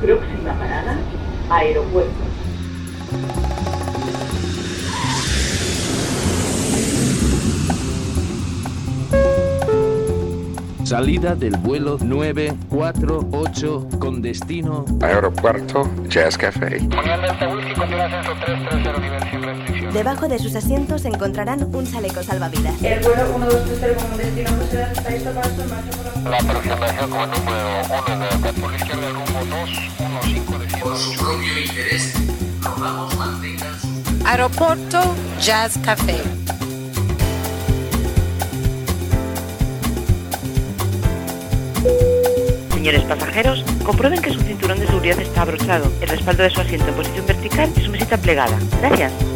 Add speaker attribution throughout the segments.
Speaker 1: Próxima parada, aeropuerto.
Speaker 2: Salida del vuelo 948 con destino
Speaker 3: Aeropuerto Jazz Café.
Speaker 4: Debajo de sus asientos encontrarán un chaleco salvavidas.
Speaker 5: El vuelo 1230 como destino José está listo para su marcha por la
Speaker 6: La aproximación como número 1 de por la izquierda rumbo 215 de
Speaker 7: Por su propio interés, rogamos mantengan su
Speaker 8: Aeropuerto Jazz Café.
Speaker 9: Señores pasajeros, comprueben que su cinturón de seguridad está abrochado, el respaldo de su asiento en posición vertical y su mesita plegada. Gracias.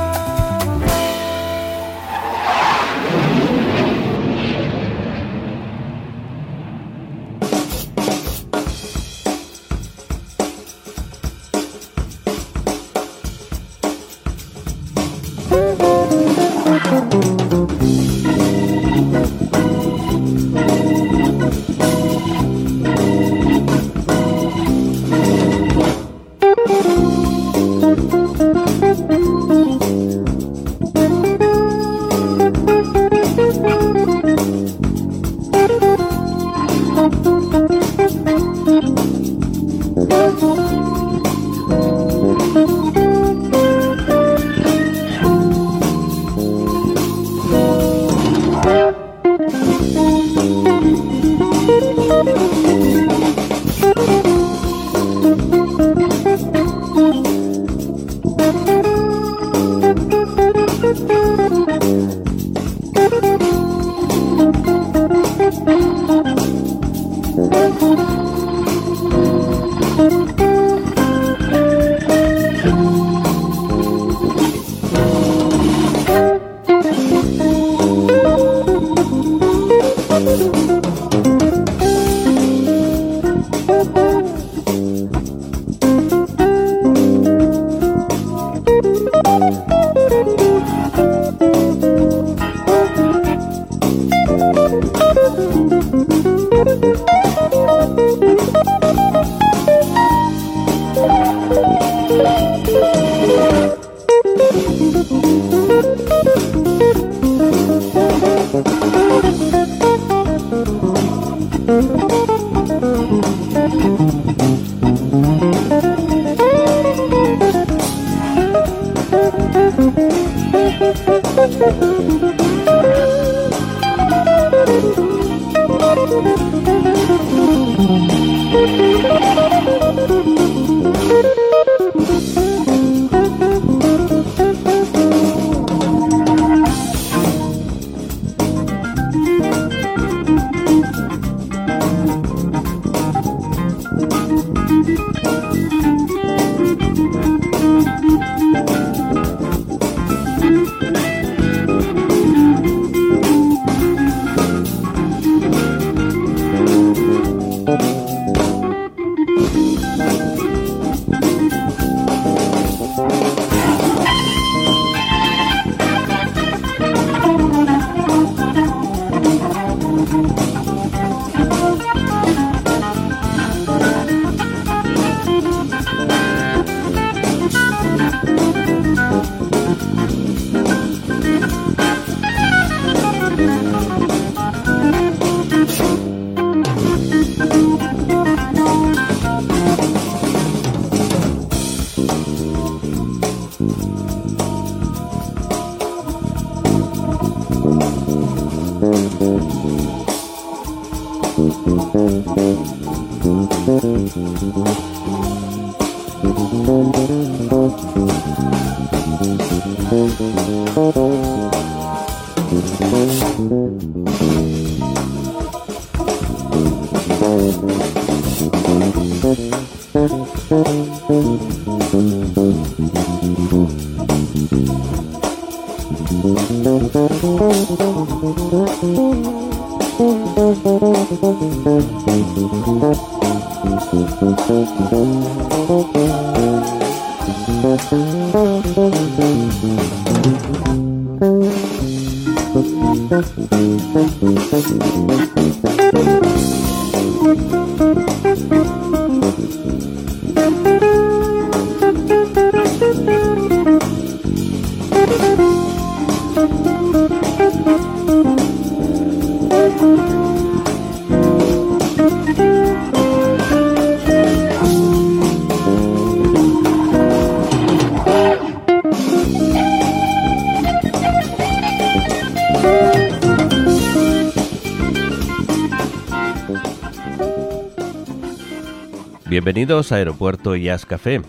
Speaker 10: Bienvenidos a Aeropuerto Jazz Café.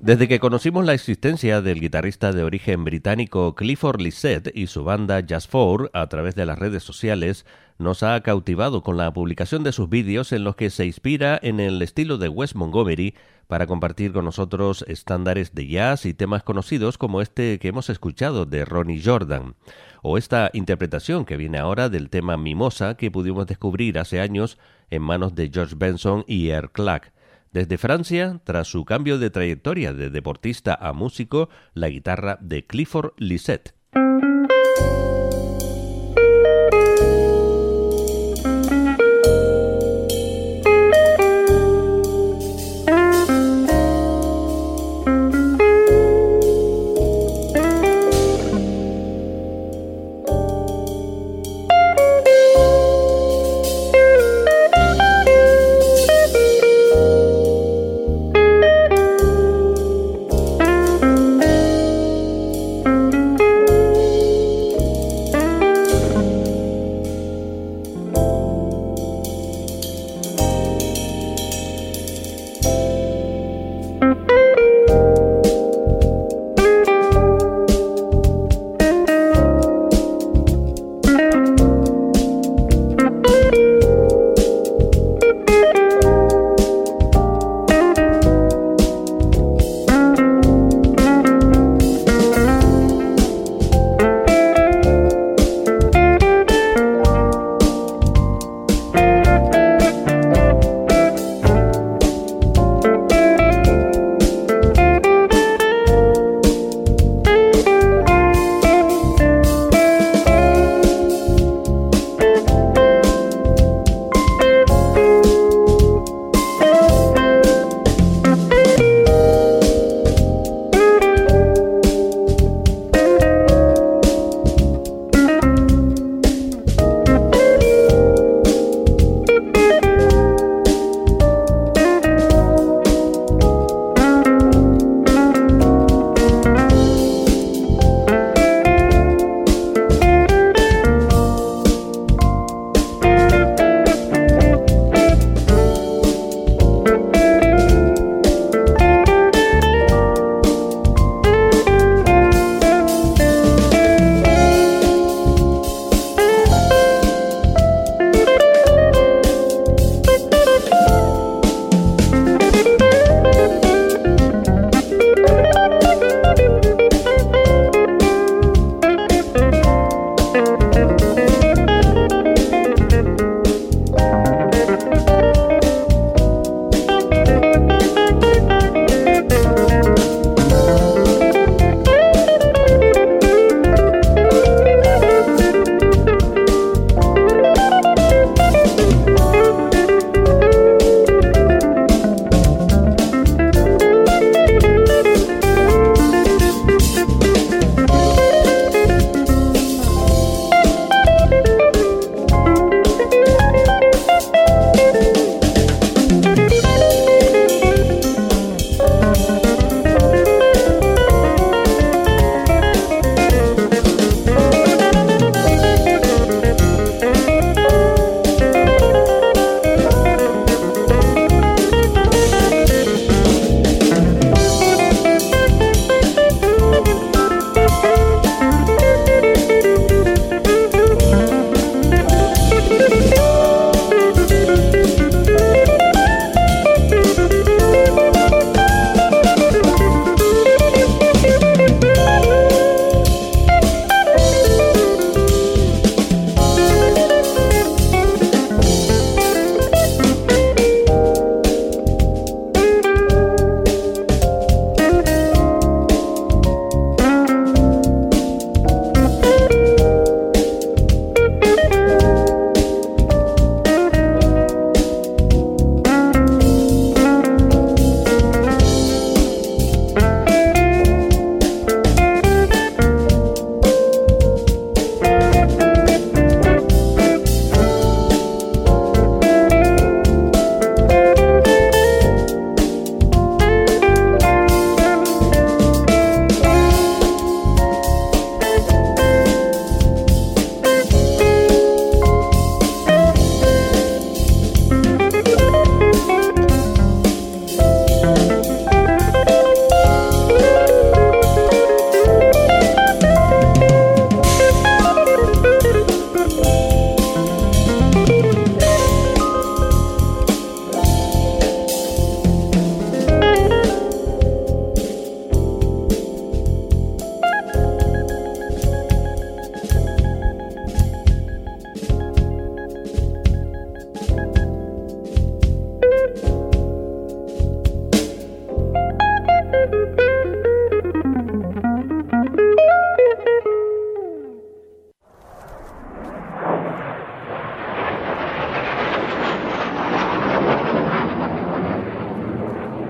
Speaker 10: Desde que conocimos la existencia del guitarrista de origen británico Clifford Lissette y su banda Jazz Four a través de las redes sociales, nos ha cautivado con la publicación de sus vídeos en los que se inspira en el estilo de Wes Montgomery para compartir con nosotros estándares de jazz y temas conocidos como este que hemos escuchado de Ronnie Jordan, o esta interpretación que viene ahora del tema Mimosa que pudimos descubrir hace años en manos de George Benson y Air Clark. Desde Francia, tras su cambio de trayectoria de deportista a músico, la guitarra de Clifford Lisette.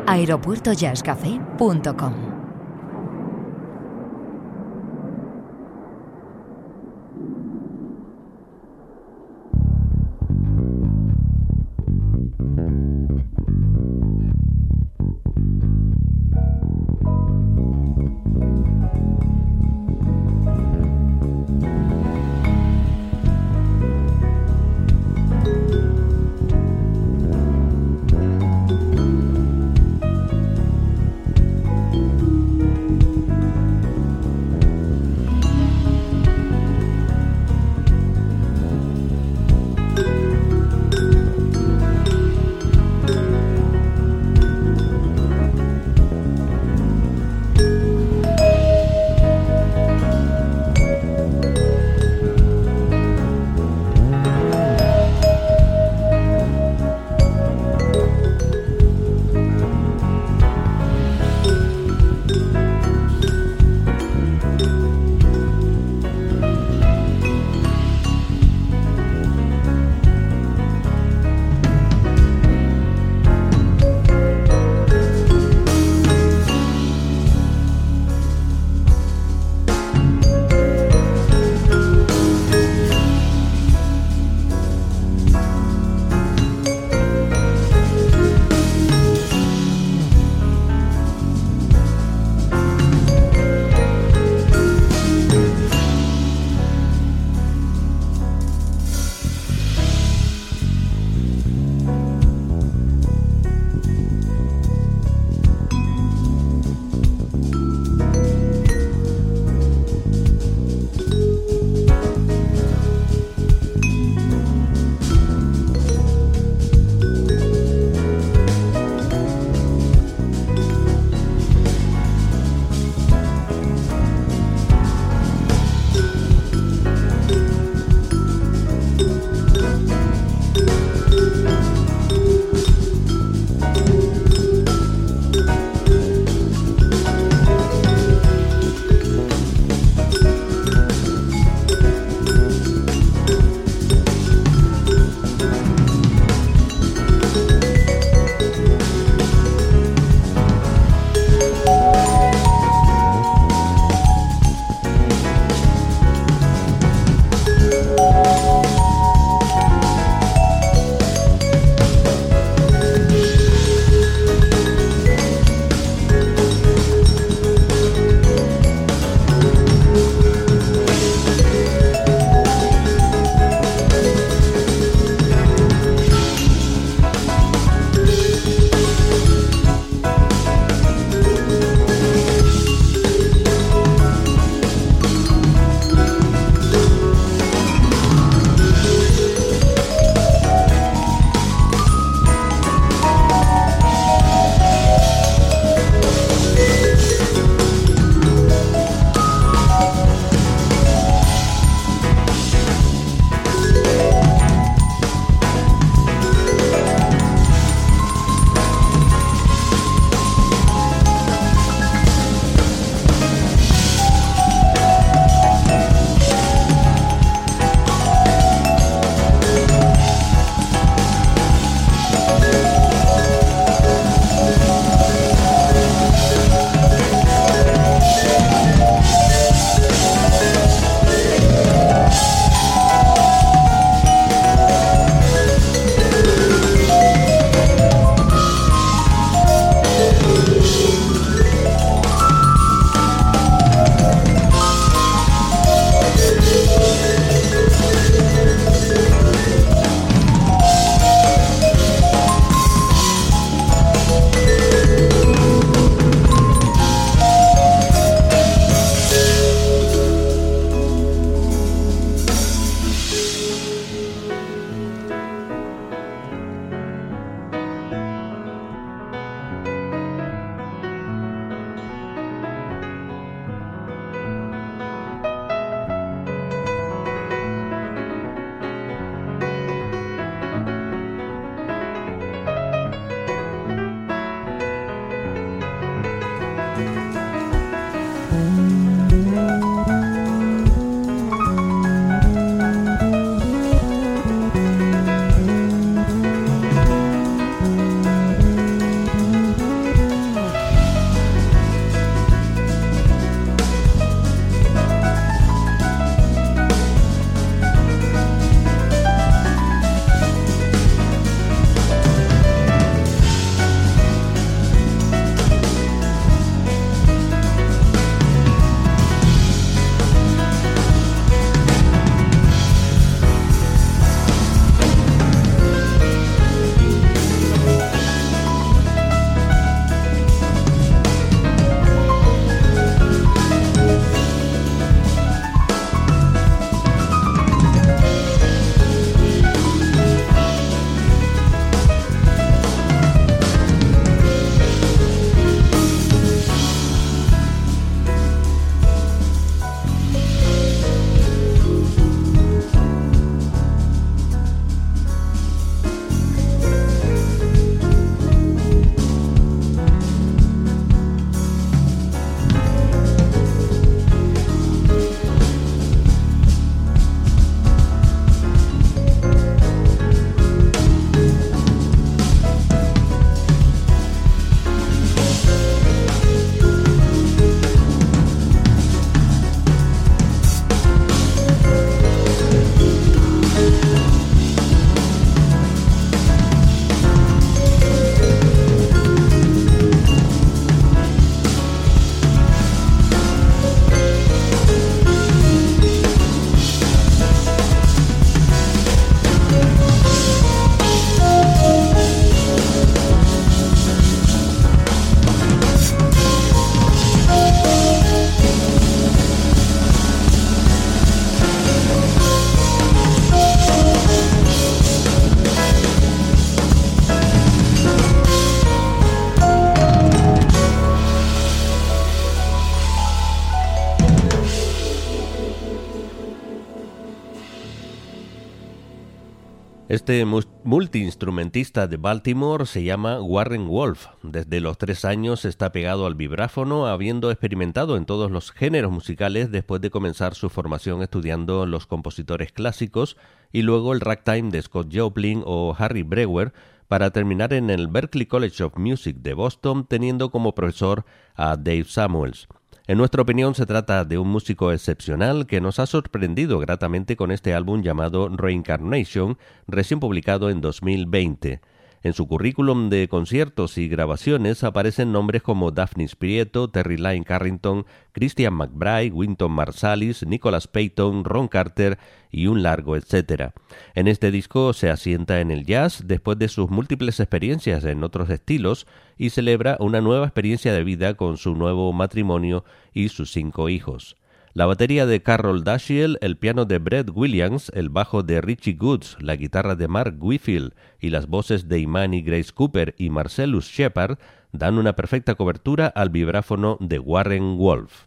Speaker 11: aeropuertojazzcafé.com.
Speaker 10: Este multiinstrumentista de Baltimore se llama Warren Wolf. Desde los tres años está pegado al vibráfono, habiendo experimentado en todos los géneros musicales después de comenzar su formación estudiando los compositores clásicos y luego el ragtime de Scott Joplin o Harry Brewer para terminar en el Berklee College of Music de Boston teniendo como profesor a Dave Samuels. En nuestra opinión se trata de un músico excepcional que nos ha sorprendido gratamente con este álbum llamado Reincarnation, recién publicado en 2020. En su currículum de conciertos y grabaciones aparecen nombres como Daphne Prieto, Terry Lyne Carrington, Christian McBride, Winton Marsalis, Nicholas Payton, Ron Carter y un largo etcétera. En este disco se asienta en el jazz después de sus múltiples experiencias en otros estilos y celebra una nueva experiencia de vida con su nuevo matrimonio y sus cinco hijos. La batería de Carol Dashiell, el piano de Brett Williams, el bajo de Richie Goods, la guitarra de Mark Whitfield y las voces de Imani Grace Cooper y Marcellus Shepard dan una perfecta cobertura al vibráfono de Warren Wolf.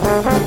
Speaker 10: Uh-huh.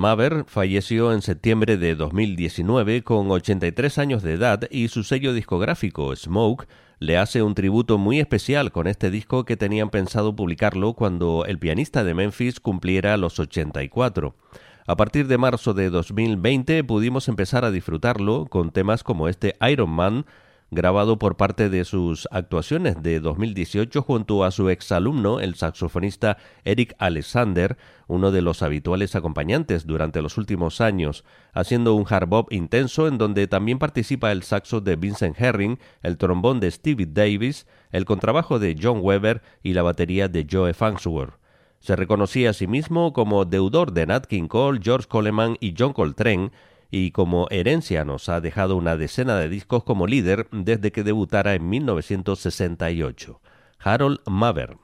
Speaker 10: Maver falleció en septiembre de 2019 con 83 años de edad y su sello discográfico Smoke le hace un tributo muy especial con este disco que tenían pensado publicarlo cuando el pianista de Memphis cumpliera los 84. A partir de marzo de 2020 pudimos empezar a disfrutarlo con temas como este Iron Man, grabado por parte de sus actuaciones de 2018 junto a su exalumno, el saxofonista Eric Alexander, uno de los habituales acompañantes durante los últimos años, haciendo un hard bop intenso en donde también participa el saxo de Vincent Herring, el trombón de Stevie Davis, el contrabajo de John Weber y la batería de Joe Farnsworth. Se reconocía a sí mismo como deudor de Nat King Cole, George Coleman y John Coltrane, y como herencia nos ha dejado una decena de discos como líder desde que debutara en 1968. Harold Maver.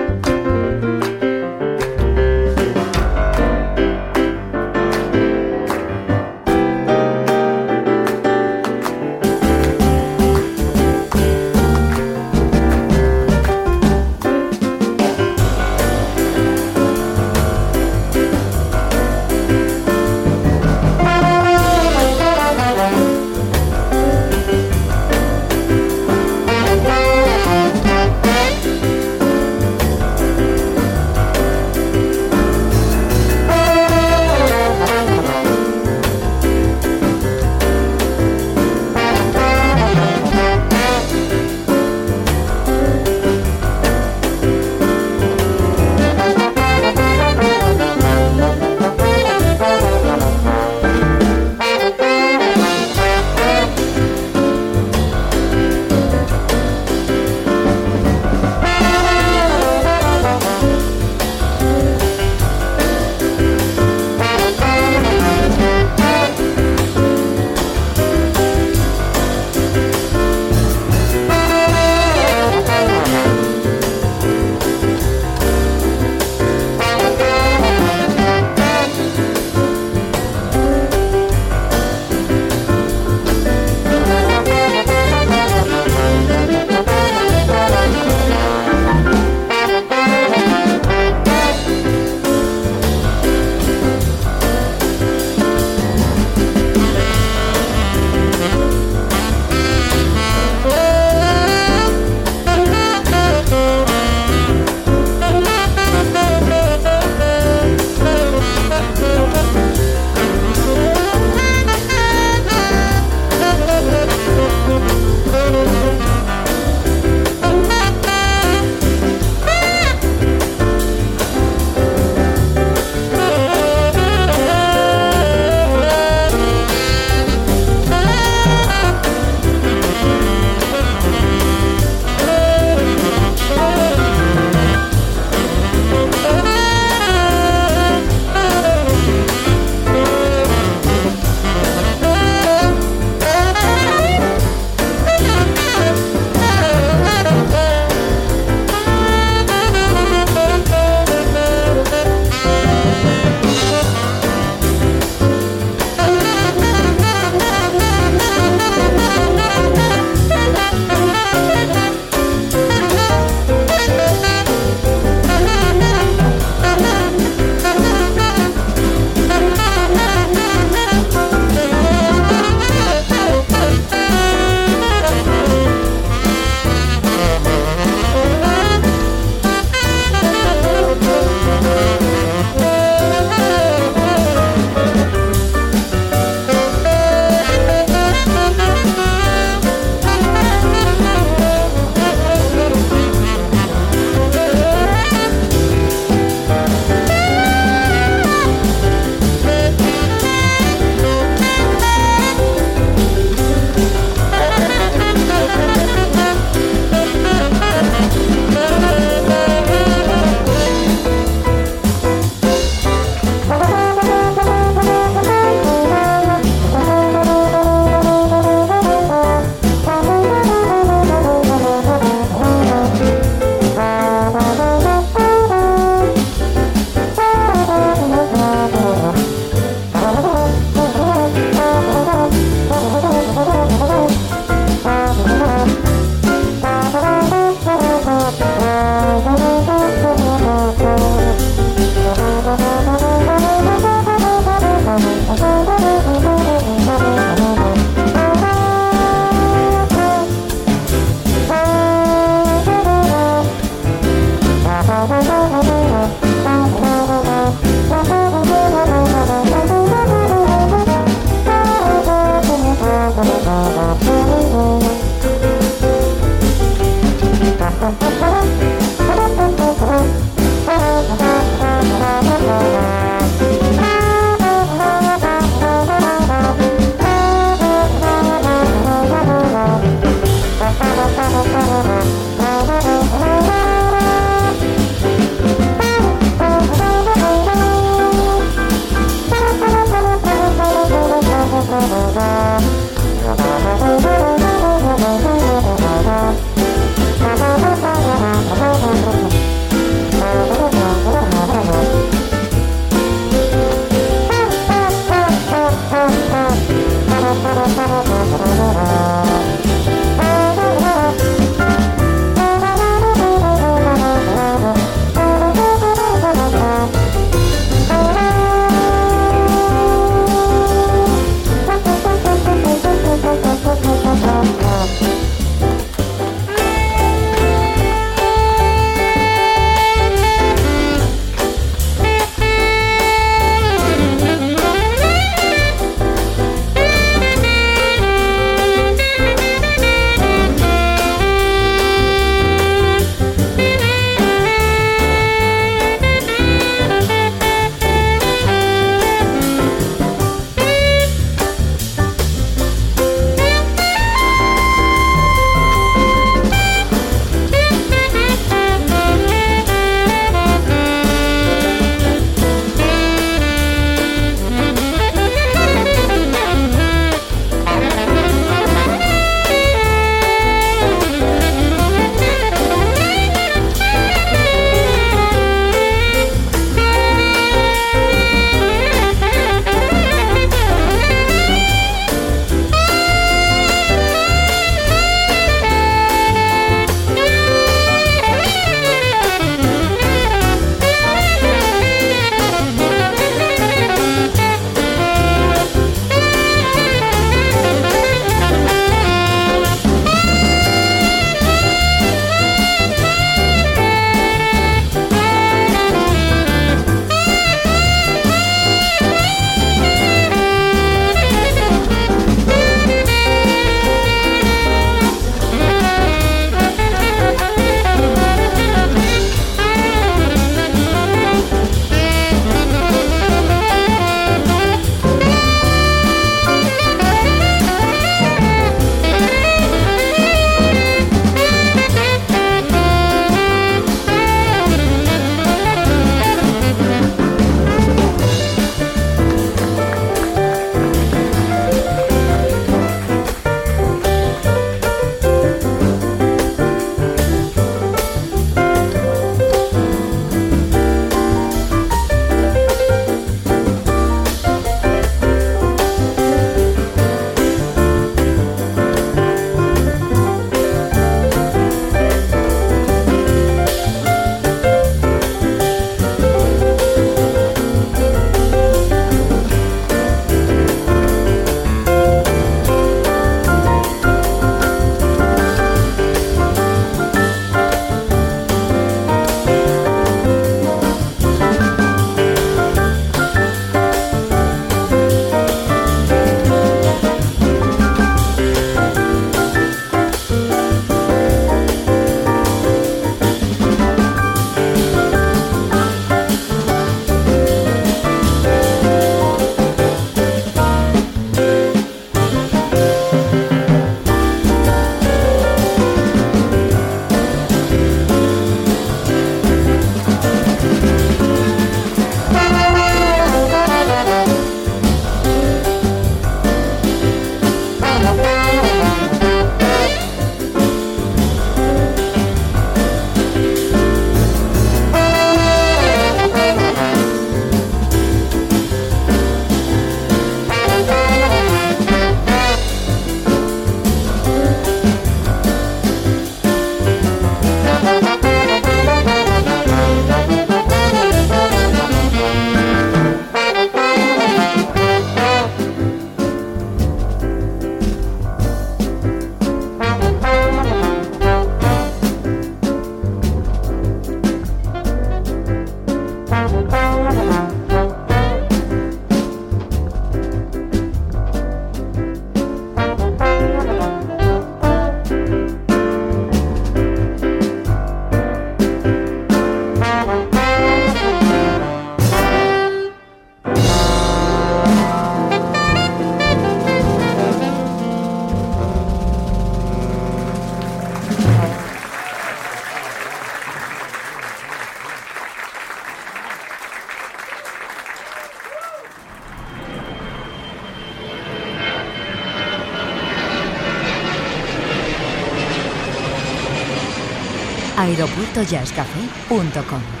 Speaker 11: aeropuertojazzcafé.com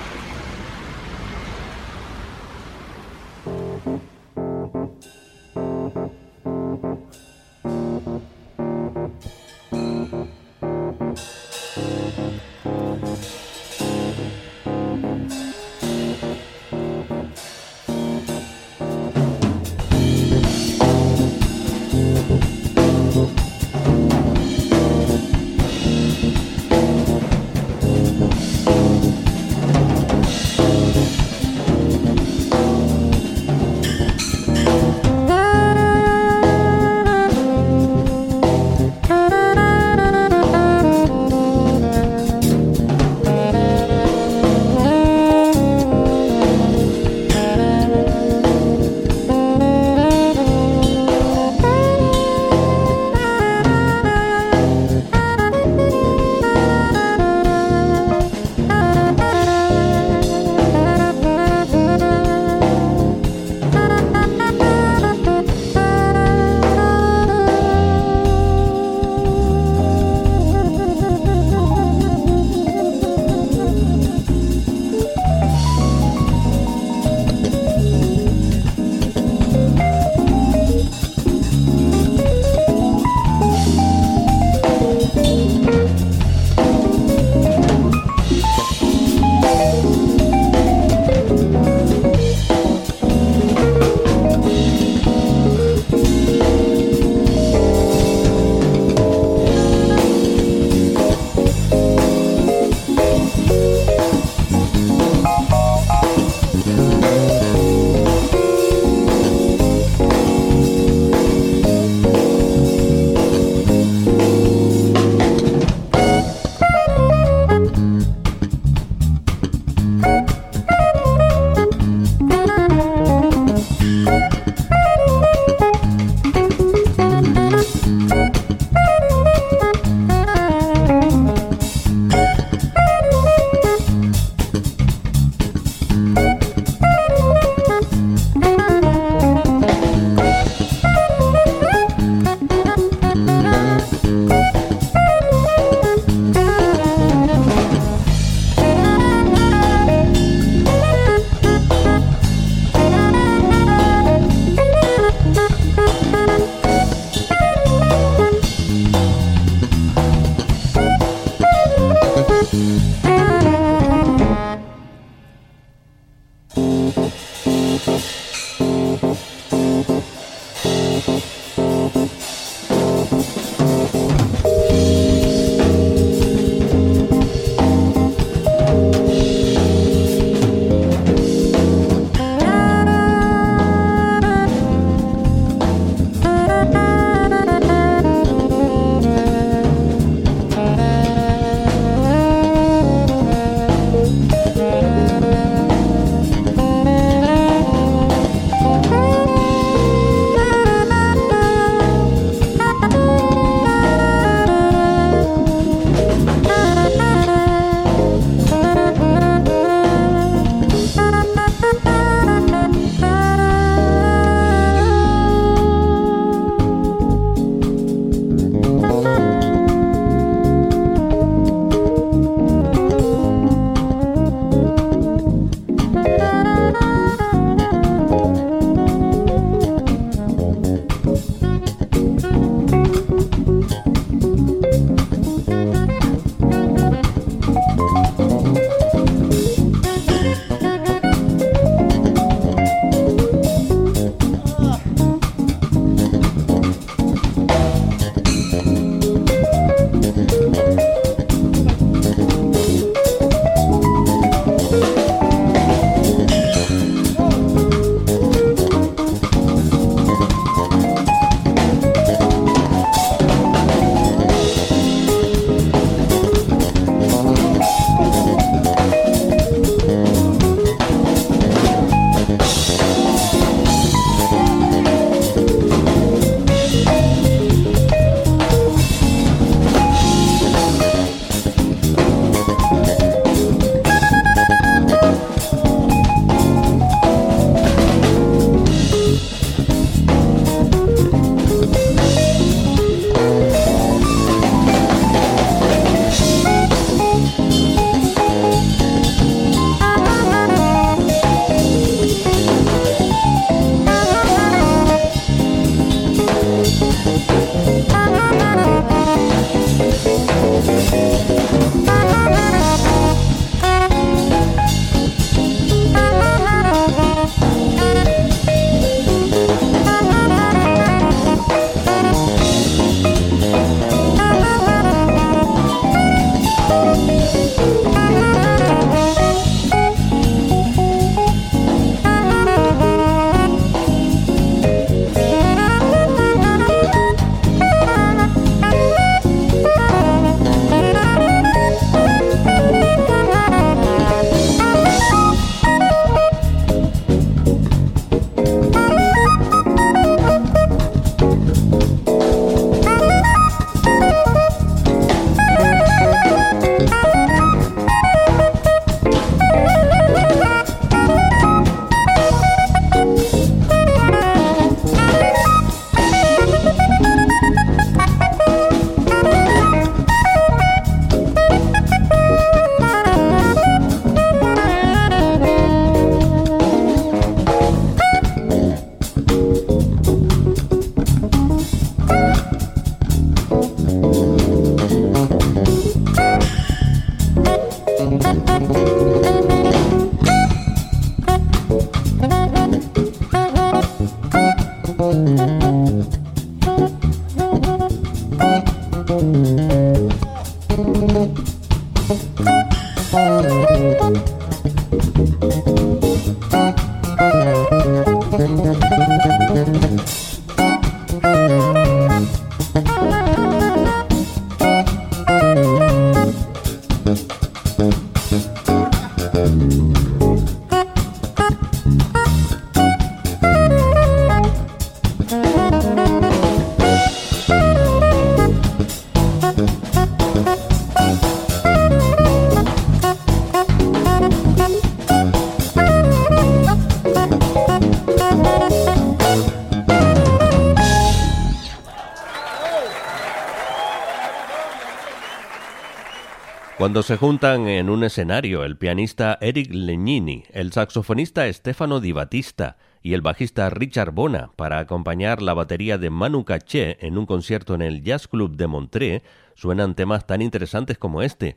Speaker 10: Cuando se juntan en un escenario el pianista Eric Legnini, el saxofonista Stefano Di Battista y el bajista Richard Bona para acompañar la batería de Manu Caché en un concierto en el Jazz Club de Montreux, suenan temas tan interesantes como este.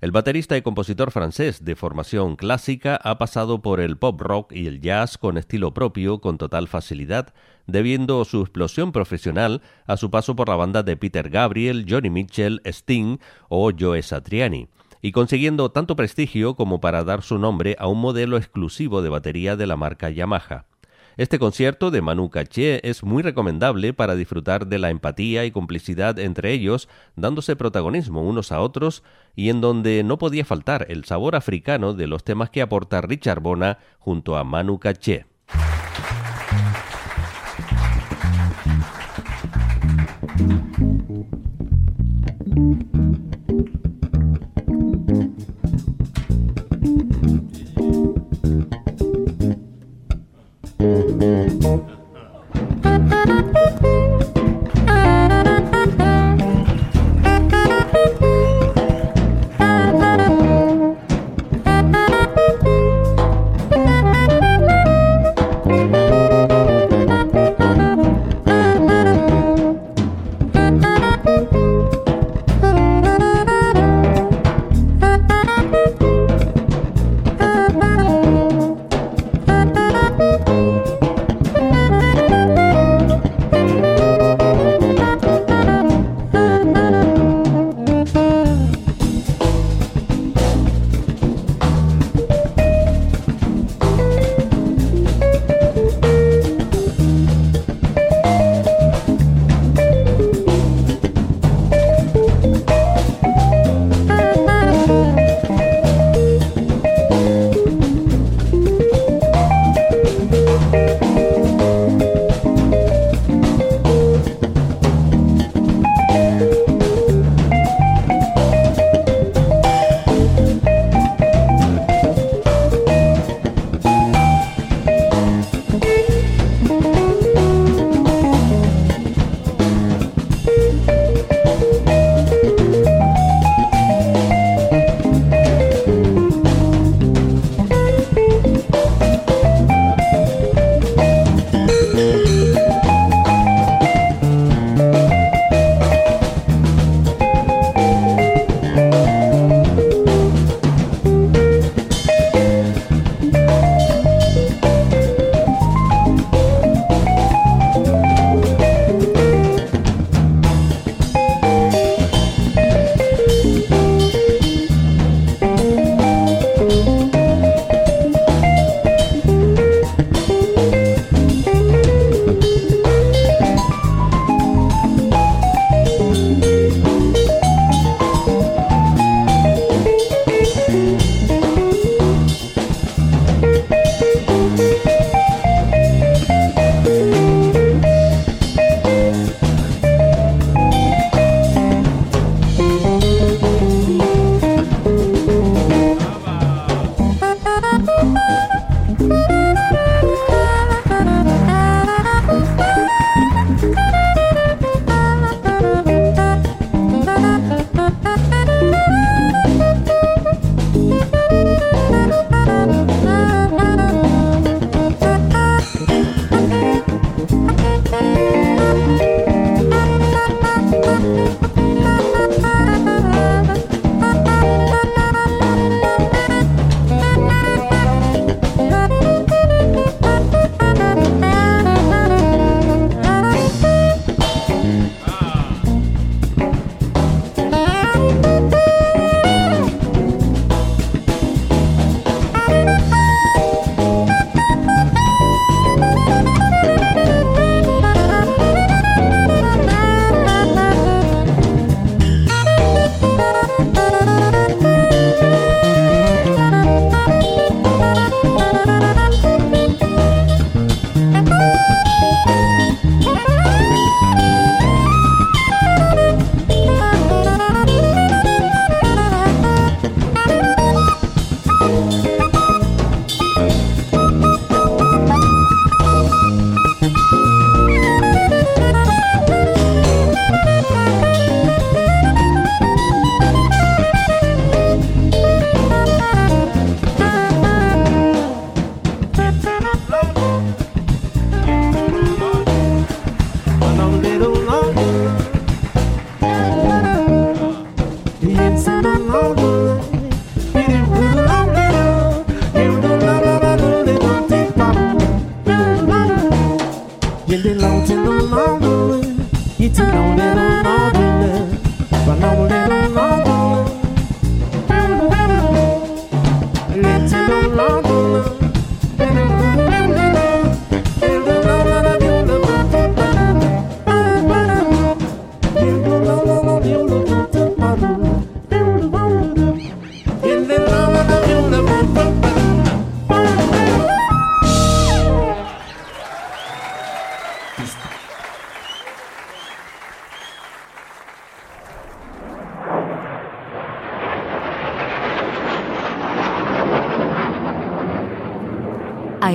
Speaker 10: El baterista y compositor francés de formación clásica ha pasado por el pop rock y el jazz con estilo propio con total facilidad, debiendo su explosión profesional a su paso por la banda de Peter Gabriel, Johnny Mitchell, Sting o Joe Satriani, y consiguiendo tanto prestigio como para dar su nombre a un modelo exclusivo de batería de la marca Yamaha. Este concierto de Manu Caché es muy recomendable para disfrutar de la empatía y complicidad entre ellos, dándose protagonismo unos a otros y en donde no podía faltar el sabor africano de los temas que aporta Richard Bona junto a Manu Caché.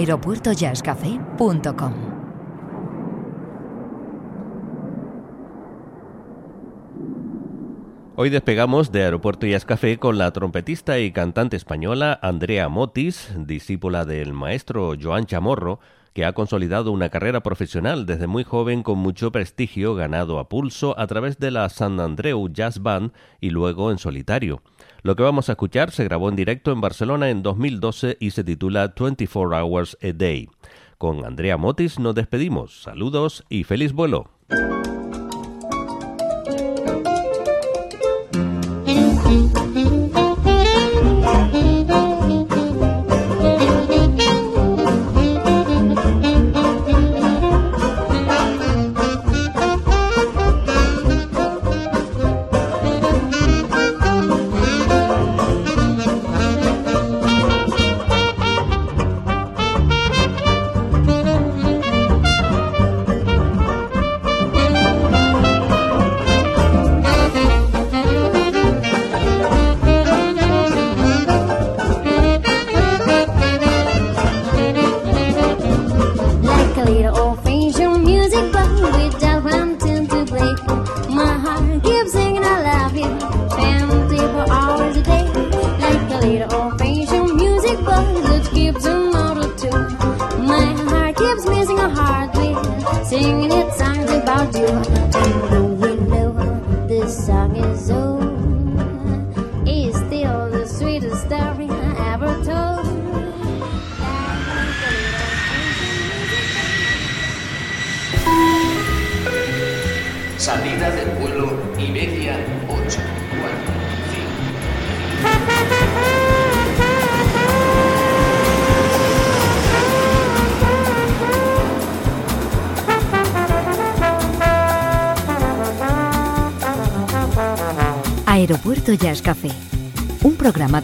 Speaker 11: aeropuertojazzcafé.com.
Speaker 10: Hoy despegamos de Aeropuerto Jazz Café con la trompetista y cantante española Andrea Motis, discípula del maestro Joan Chamorro, que ha consolidado una carrera profesional desde muy joven con mucho prestigio ganado a pulso a través de la San Andreu Jazz Band y luego en solitario. Lo que vamos a escuchar se grabó en directo en Barcelona en 2012 y se titula 24 Hours a Day. Con Andrea Motis nos despedimos. Saludos y feliz vuelo.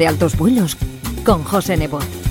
Speaker 11: Altos vuelos con José Nebot.